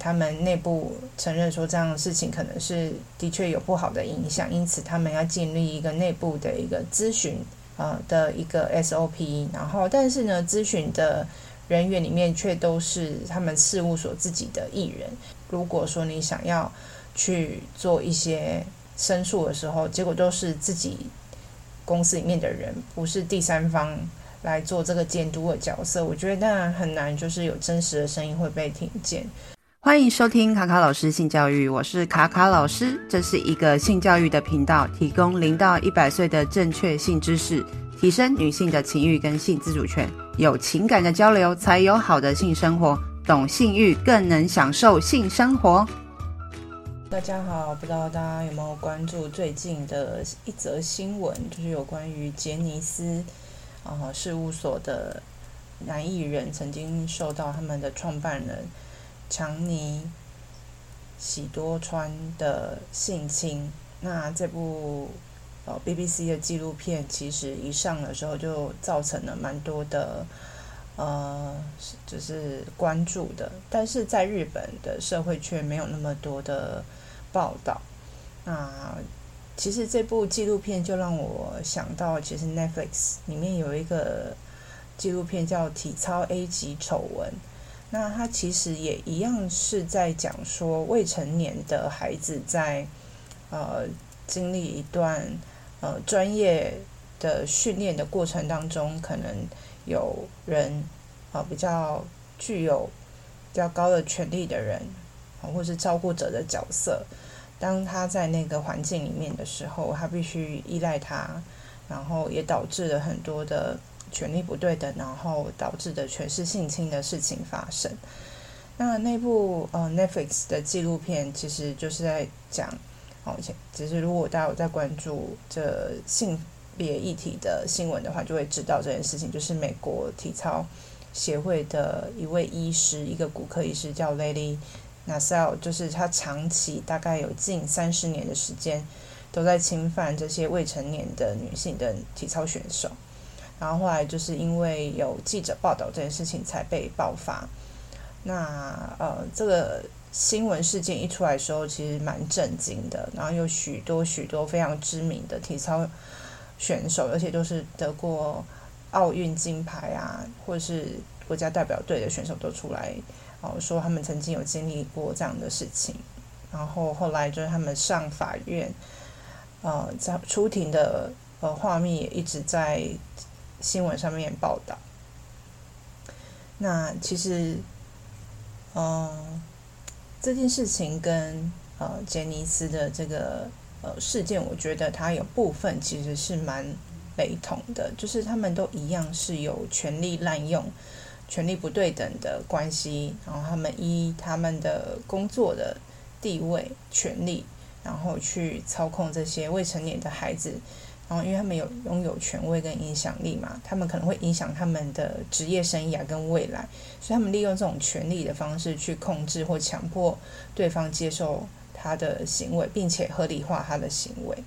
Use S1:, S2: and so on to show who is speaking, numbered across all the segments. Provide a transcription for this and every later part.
S1: 他们内部承认说这样的事情可能是的确有不好的影响，因此他们要建立一个内部的一个咨询呃的一个 SOP，然后但是呢，咨询的人员里面却都是他们事务所自己的艺人。如果说你想要去做一些申诉的时候，结果都是自己公司里面的人，不是第三方来做这个监督的角色，我觉得当然很难，就是有真实的声音会被听见。欢迎收听卡卡老师性教育，我是卡卡老师，这是一个性教育的频道，提供零到一百岁的正确性知识，提升女性的情欲跟性自主权，有情感的交流才有好的性生活，懂性欲更能享受性生活。大家好，不知道大家有没有关注最近的一则新闻，就是有关于杰尼斯啊、事务所的男艺人曾经受到他们的创办人。强尼喜多川的性侵，那这部呃 BBC 的纪录片其实一上的时候就造成了蛮多的呃就是关注的，但是在日本的社会却没有那么多的报道。那其实这部纪录片就让我想到，其实 Netflix 里面有一个纪录片叫《体操 A 级丑闻》。那他其实也一样是在讲说，未成年的孩子在呃经历一段呃专业的训练的过程当中，可能有人啊、呃、比较具有比较高的权力的人、呃，或是照顾者的角色，当他在那个环境里面的时候，他必须依赖他，然后也导致了很多的。权力不对等，然后导致的全是性侵的事情发生。那那部呃 Netflix 的纪录片其实就是在讲，哦，其实如果大家有在关注这性别议题的新闻的话，就会知道这件事情，就是美国体操协会的一位医师，一个骨科医师叫 Lady Nassar，就是他长期大概有近三十年的时间都在侵犯这些未成年的女性的体操选手。然后后来就是因为有记者报道这件事情才被爆发。那呃，这个新闻事件一出来的时候，其实蛮震惊的。然后有许多许多非常知名的体操选手，而且都是得过奥运金牌啊，或者是国家代表队的选手都出来哦，说他们曾经有经历过这样的事情。然后后来就是他们上法院，呃，在出庭的呃画面也一直在。新闻上面报道，那其实，嗯，这件事情跟呃杰尼斯的这个呃事件，我觉得它有部分其实是蛮雷同的，就是他们都一样是有权力滥用、权力不对等的关系，然后他们依他们的工作的地位、权力，然后去操控这些未成年的孩子。然后，因为他们有拥有权威跟影响力嘛，他们可能会影响他们的职业生涯跟未来，所以他们利用这种权力的方式去控制或强迫对方接受他的行为，并且合理化他的行为。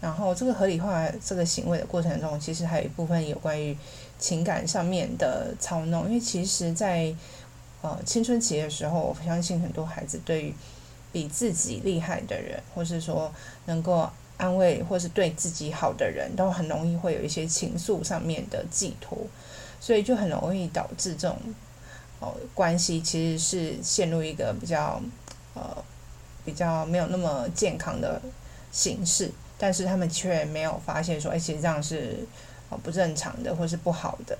S1: 然后，这个合理化这个行为的过程中，其实还有一部分有关于情感上面的操弄，因为其实在呃青春期的时候，我相信很多孩子对于比自己厉害的人，或是说能够。安慰或是对自己好的人都很容易会有一些情愫上面的寄托，所以就很容易导致这种哦关系其实是陷入一个比较呃比较没有那么健康的形式，但是他们却没有发现说，哎，其实这样是哦不正常的或是不好的。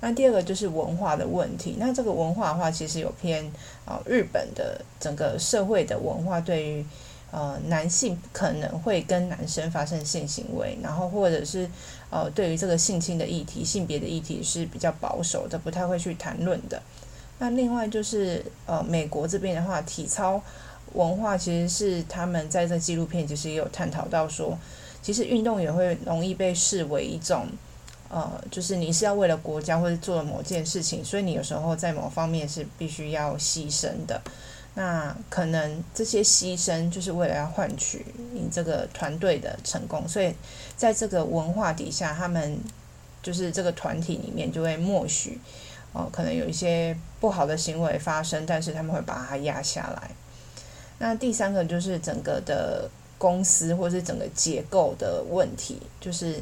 S1: 那第二个就是文化的问题，那这个文化的话，其实有偏啊日本的整个社会的文化对于。呃，男性不可能会跟男生发生性行为，然后或者是呃，对于这个性侵的议题、性别的议题是比较保守的，不太会去谈论的。那另外就是呃，美国这边的话，体操文化其实是他们在这纪录片其实也有探讨到说，其实运动员会容易被视为一种呃，就是你是要为了国家或者做了某件事情，所以你有时候在某方面是必须要牺牲的。那可能这些牺牲就是为了要换取你这个团队的成功，所以在这个文化底下，他们就是这个团体里面就会默许哦，可能有一些不好的行为发生，但是他们会把它压下来。那第三个就是整个的公司或是整个结构的问题，就是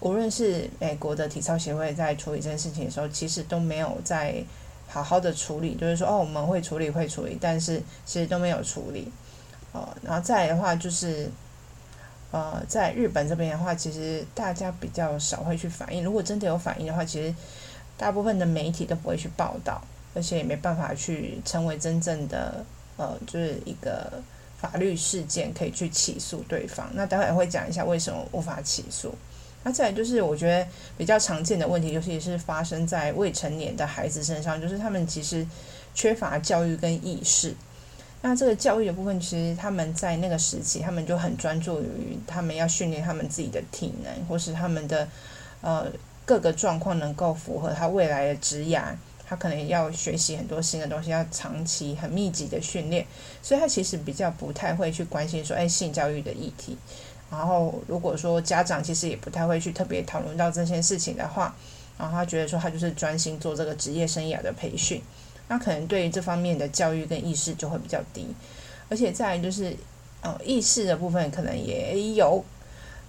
S1: 无论是美国的体操协会在处理这件事情的时候，其实都没有在好好的处理，就是说哦，我们会处理会处理，但是其实都没有处理。哦，然后再来的话就是，呃，在日本这边的话，其实大家比较少会去反映。如果真的有反应的话，其实大部分的媒体都不会去报道，而且也没办法去成为真正的呃，就是一个法律事件可以去起诉对方。那待会会讲一下为什么无法起诉。那再来就是我觉得比较常见的问题，尤其是发生在未成年的孩子身上，就是他们其实缺乏教育跟意识。那这个教育的部分，其实他们在那个时期，他们就很专注于他们要训练他们自己的体能，或是他们的呃各个状况能够符合他未来的职业，他可能要学习很多新的东西，要长期很密集的训练，所以他其实比较不太会去关心说，哎，性教育的议题。然后如果说家长其实也不太会去特别讨论到这些事情的话，然后他觉得说他就是专心做这个职业生涯的培训。那可能对于这方面的教育跟意识就会比较低，而且再就是，呃，意识的部分可能也有，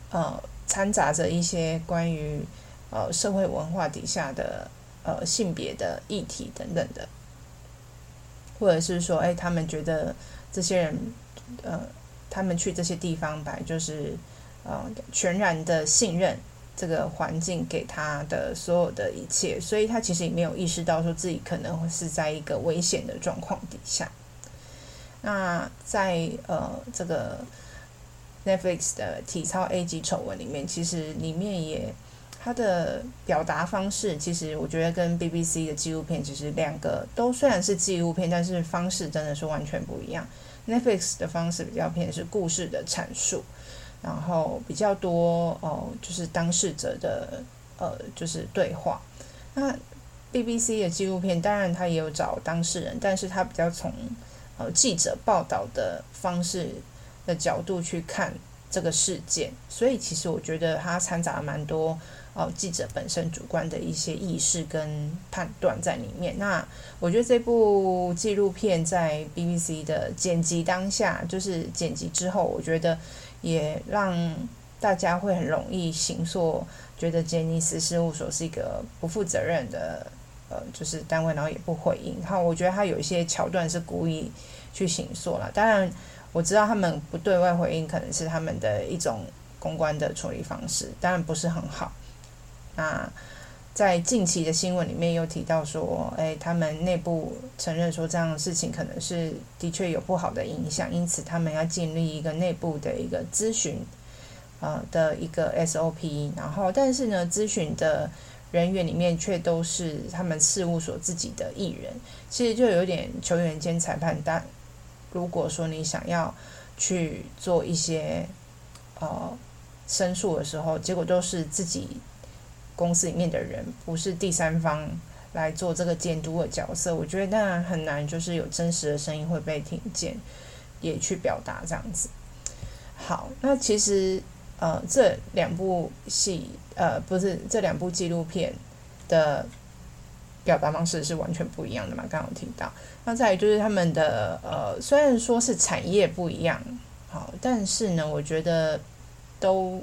S1: 呃，掺杂着一些关于呃社会文化底下的呃性别的议题等等的，或者是说，哎，他们觉得这些人，呃，他们去这些地方吧，就是呃全然的信任。这个环境给他的所有的一切，所以他其实也没有意识到说自己可能会是在一个危险的状况底下。那在呃这个 Netflix 的体操 A 级丑闻里面，其实里面也他的表达方式，其实我觉得跟 BBC 的纪录片其实两个都虽然是纪录片，但是方式真的是完全不一样。Netflix 的方式比较偏是故事的阐述。然后比较多哦，就是当事者的呃，就是对话。那 BBC 的纪录片，当然他也有找当事人，但是他比较从呃记者报道的方式的角度去看这个事件，所以其实我觉得它掺杂了蛮多哦记者本身主观的一些意识跟判断在里面。那我觉得这部纪录片在 BBC 的剪辑当下，就是剪辑之后，我觉得。也让大家会很容易形塑，觉得杰尼斯事务所是一个不负责任的呃，就是单位，然后也不回应。然后我觉得他有一些桥段是故意去形塑了。当然，我知道他们不对外回应，可能是他们的一种公关的处理方式，当然不是很好。那。在近期的新闻里面又提到说，诶，他们内部承认说这样的事情可能是的确有不好的影响，因此他们要建立一个内部的一个咨询，呃的一个 SOP。然后，但是呢，咨询的人员里面却都是他们事务所自己的艺人，其实就有点球员兼裁判。但如果说你想要去做一些呃申诉的时候，结果都是自己。公司里面的人不是第三方来做这个监督的角色，我觉得当然很难，就是有真实的声音会被听见，也去表达这样子。好，那其实呃这两部戏呃不是这两部纪录片的表达方式是完全不一样的嘛？刚刚有提到，那再来就是他们的呃虽然说是产业不一样，好，但是呢，我觉得都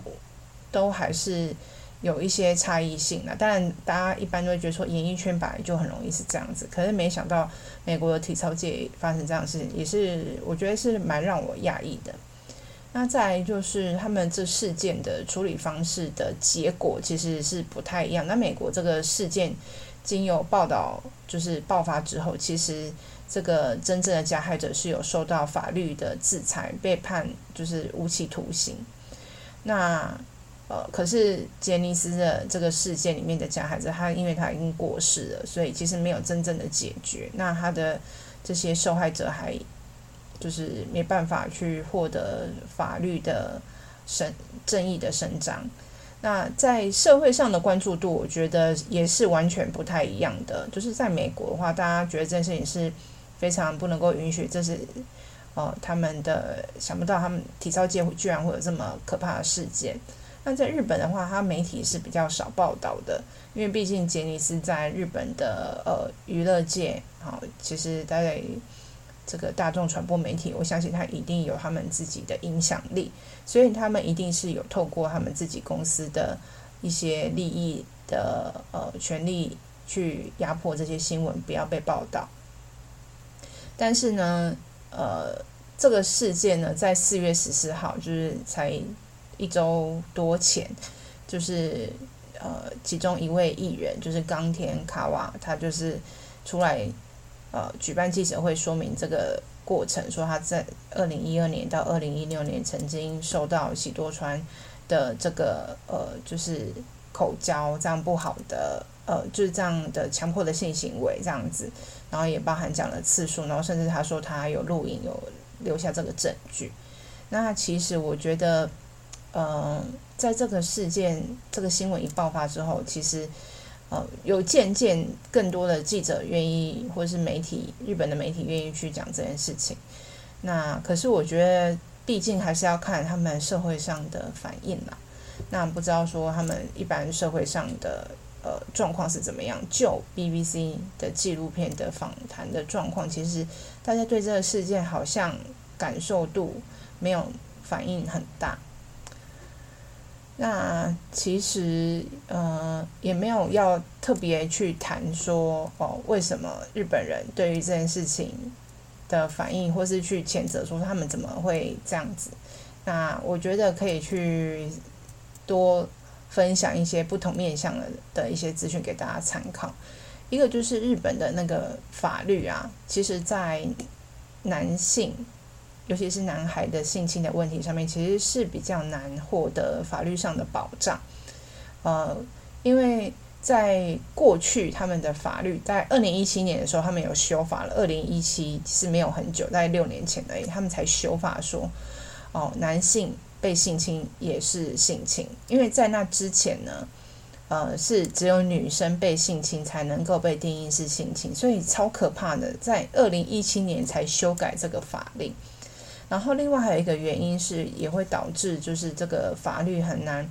S1: 都还是。有一些差异性了，当然大家一般都会觉得说演艺圈本来就很容易是这样子，可是没想到美国的体操界发生这样的事情，也是我觉得是蛮让我讶异的。那再来就是他们这事件的处理方式的结果其实是不太一样。那美国这个事件经由报道就是爆发之后，其实这个真正的加害者是有受到法律的制裁，被判就是无期徒刑。那呃，可是杰尼斯的这个事件里面的加害者，他因为他已经过世了，所以其实没有真正的解决。那他的这些受害者还就是没办法去获得法律的伸正义的伸张。那在社会上的关注度，我觉得也是完全不太一样的。就是在美国的话，大家觉得这件事情是非常不能够允许，这是呃他们的想不到他们体操界居然会有这么可怕的事件。那在日本的话，它媒体是比较少报道的，因为毕竟杰尼斯在日本的呃娱乐界，好，其实在这个大众传播媒体，我相信他一定有他们自己的影响力，所以他们一定是有透过他们自己公司的一些利益的呃权利去压迫这些新闻不要被报道。但是呢，呃，这个事件呢，在四月十四号，就是才。一周多前，就是呃，其中一位艺人就是冈田卡瓦，他就是出来呃举办记者会，说明这个过程，说他在二零一二年到二零一六年曾经受到喜多川的这个呃，就是口交这样不好的呃，就是这样的强迫的性行为这样子，然后也包含讲了次数，然后甚至他说他有录影，有留下这个证据。那其实我觉得。呃，在这个事件、这个新闻一爆发之后，其实呃，有渐渐更多的记者愿意，或是媒体，日本的媒体愿意去讲这件事情。那可是我觉得，毕竟还是要看他们社会上的反应啦。那不知道说他们一般社会上的呃状况是怎么样？就 BBC 的纪录片的访谈的状况，其实大家对这个事件好像感受度没有反应很大。那其实呃也没有要特别去谈说哦，为什么日本人对于这件事情的反应，或是去谴责说他们怎么会这样子。那我觉得可以去多分享一些不同面向的的一些资讯给大家参考。一个就是日本的那个法律啊，其实在男性。尤其是男孩的性侵的问题上面，其实是比较难获得法律上的保障。呃，因为在过去他们的法律在二零一七年的时候，他们有修法了。二零一七是没有很久，在六年前而已，他们才修法说，哦，男性被性侵也是性侵。因为在那之前呢，呃，是只有女生被性侵才能够被定义是性侵，所以超可怕的，在二零一七年才修改这个法令。然后，另外还有一个原因是，也会导致就是这个法律很难，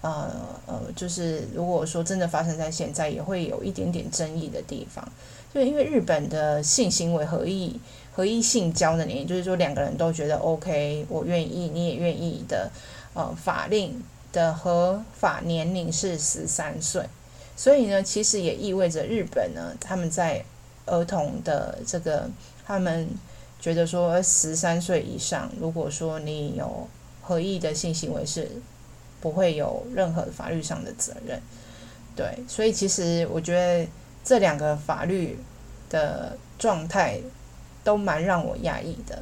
S1: 呃呃，就是如果说真的发生在现在，也会有一点点争议的地方。就因为日本的性行为合意合意性交的年龄，就是说两个人都觉得 OK，我愿意，你也愿意的，呃，法令的合法年龄是十三岁，所以呢，其实也意味着日本呢，他们在儿童的这个他们。觉得说十三岁以上，如果说你有合意的性行为，是不会有任何法律上的责任。对，所以其实我觉得这两个法律的状态都蛮让我压抑的。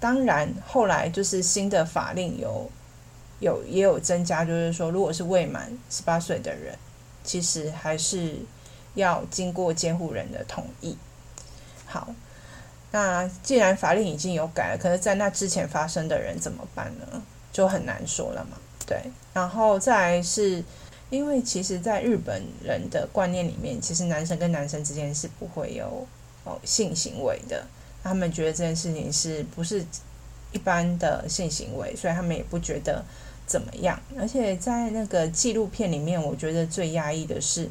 S1: 当然，后来就是新的法令有有也有增加，就是说，如果是未满十八岁的人，其实还是要经过监护人的同意。好。那既然法令已经有改了，可是在那之前发生的人怎么办呢？就很难说了嘛。对，然后再来是，因为其实，在日本人的观念里面，其实男生跟男生之间是不会有哦性行为的。他们觉得这件事情是不是一般的性行为，所以他们也不觉得怎么样。而且在那个纪录片里面，我觉得最压抑的是，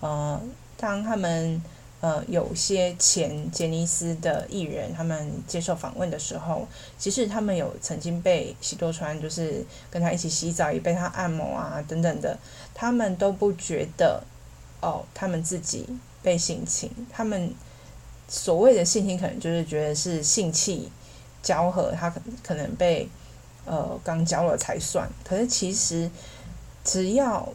S1: 呃，当他们。呃，有些前杰尼斯的艺人，他们接受访问的时候，其实他们有曾经被喜多川，就是跟他一起洗澡，也被他按摩啊等等的，他们都不觉得哦，他们自己被性侵。他们所谓的性侵，可能就是觉得是性器交合，他可可能被呃肛交了才算。可是其实只要。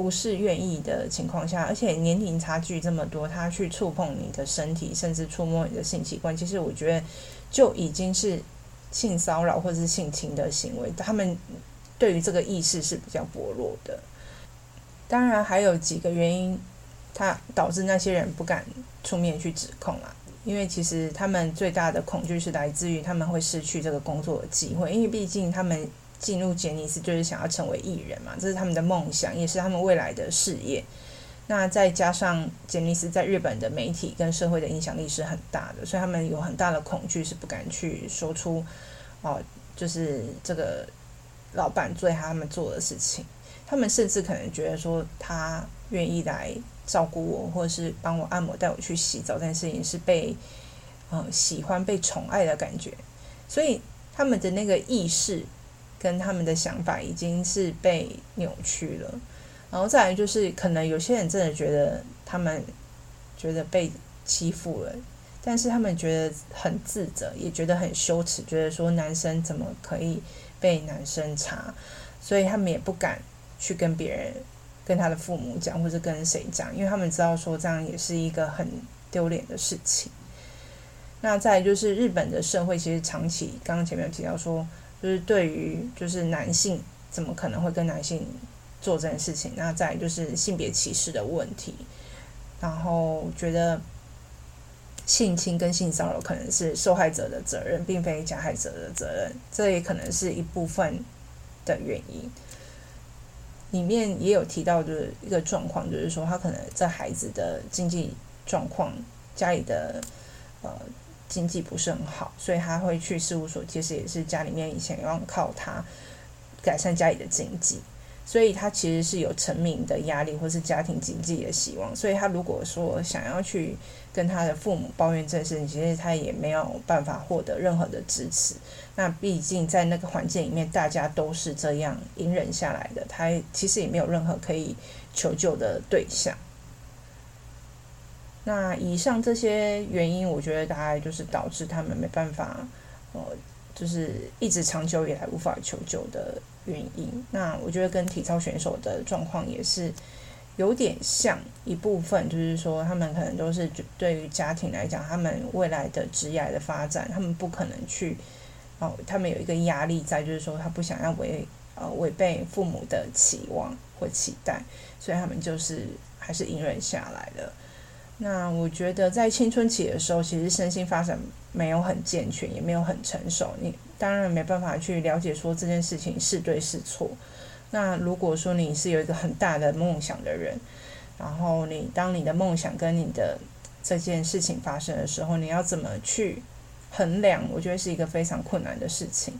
S1: 不是愿意的情况下，而且年龄差距这么多，他去触碰你的身体，甚至触摸你的性器官，其实我觉得就已经是性骚扰或者是性侵的行为。他们对于这个意识是比较薄弱的。当然还有几个原因，他导致那些人不敢出面去指控啊，因为其实他们最大的恐惧是来自于他们会失去这个工作的机会，因为毕竟他们。进入杰尼斯就是想要成为艺人嘛，这是他们的梦想，也是他们未来的事业。那再加上杰尼斯在日本的媒体跟社会的影响力是很大的，所以他们有很大的恐惧，是不敢去说出哦，就是这个老板对他们做的事情，他们甚至可能觉得说他愿意来照顾我，或者是帮我按摩、带我去洗澡，这件事情是被呃喜欢、被宠爱的感觉，所以他们的那个意识跟他们的想法已经是被扭曲了。然后再来就是，可能有些人真的觉得他们觉得被欺负了。但是他们觉得很自责，也觉得很羞耻，觉得说男生怎么可以被男生插，所以他们也不敢去跟别人、跟他的父母讲，或者跟谁讲，因为他们知道说这样也是一个很丢脸的事情。那再就是日本的社会，其实长期刚刚前面有提到说，就是对于就是男性怎么可能会跟男性做这件事情？那再就是性别歧视的问题，然后觉得。性侵跟性骚扰可能是受害者的责任，并非加害者的责任，这也可能是一部分的原因。里面也有提到的一个状况，就是说他可能在孩子的经济状况，家里的呃经济不是很好，所以他会去事务所，其实也是家里面以前要靠他改善家里的经济。所以他其实是有成名的压力，或是家庭经济的希望。所以他如果说想要去跟他的父母抱怨这件事，其实他也没有办法获得任何的支持。那毕竟在那个环境里面，大家都是这样隐忍下来的，他其实也没有任何可以求救的对象。那以上这些原因，我觉得大概就是导致他们没办法，呃，就是一直长久以来无法求救的。原因，那我觉得跟体操选手的状况也是有点像一部分，就是说他们可能都是对于家庭来讲，他们未来的职业的发展，他们不可能去哦，他们有一个压力在，就是说他不想要违呃违背父母的期望或期待，所以他们就是还是隐忍下来的。那我觉得在青春期的时候，其实身心发展没有很健全，也没有很成熟，你当然没办法去了解说这件事情是对是错。那如果说你是有一个很大的梦想的人，然后你当你的梦想跟你的这件事情发生的时候，你要怎么去衡量？我觉得是一个非常困难的事情。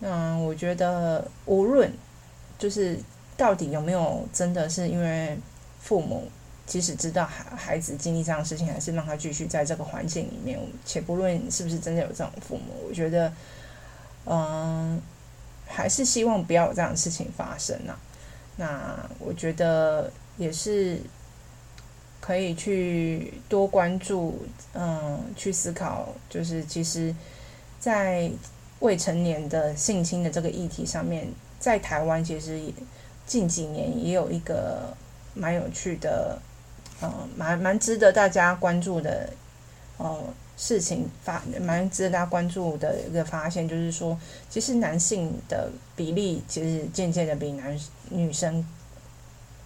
S1: 那我觉得无论就是到底有没有真的是因为父母。即使知道孩孩子经历这样的事情，还是让他继续在这个环境里面。且不论是不是真的有这种父母，我觉得，嗯，还是希望不要有这样的事情发生呐、那我觉得也是可以去多关注，嗯，去思考，就是其实，在未成年的性侵的这个议题上面，在台湾其实也近几年也有一个蛮有趣的。嗯，蛮蛮值得大家关注的，呃、事情发蛮值得大家关注的一个发现，就是说，其实男性的比例其实渐渐的比男女生，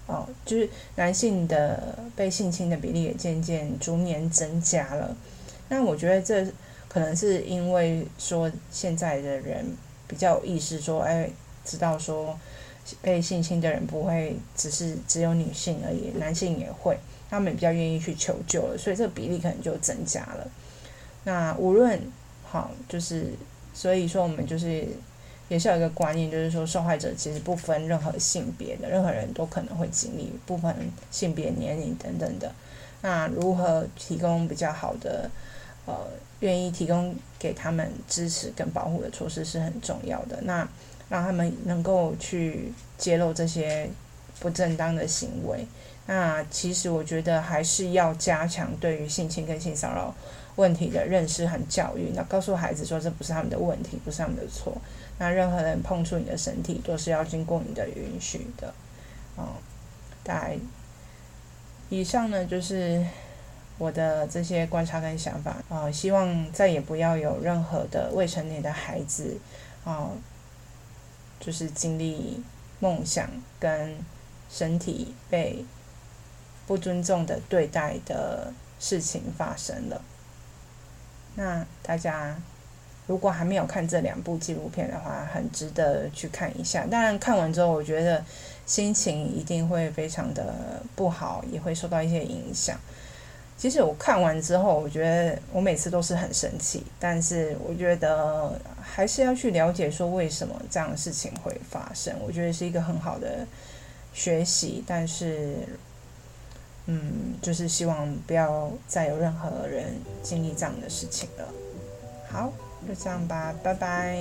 S1: 哦、就是男性的被性侵的比例也渐渐逐年增加了。那我觉得这可能是因为说现在的人比较有意识，说，哎，知道说被性侵的人不会只是只有女性而已，男性也会。他们比较愿意去求救了，所以这个比例可能就增加了。那无论好，就是所以说我们就是也是有一个观念，就是说受害者其实不分任何性别的，任何人都可能会经历，不分性别、年龄等等的。那如何提供比较好的呃，愿意提供给他们支持跟保护的措施是很重要的。那让他们能够去揭露这些不正当的行为。那其实我觉得还是要加强对于性侵跟性骚扰问题的认识和教育。那告诉孩子说，这不是他们的问题，不是他们的错。那任何人碰触你的身体，都是要经过你的允许的。哦，大概以上呢，就是我的这些观察跟想法啊，希望再也不要有任何的未成年的孩子啊，就是经历梦想跟身体被。不尊重的对待的事情发生了。那大家如果还没有看这两部纪录片的话，很值得去看一下。当然看完之后，我觉得心情一定会非常的不好，也会受到一些影响。其实我看完之后，我觉得我每次都是很生气，但是我觉得还是要去了解说为什么这样的事情会发生。我觉得是一个很好的学习，但是，嗯，就是希望不要再有任何人经历这样的事情了。好，就这样吧，拜拜。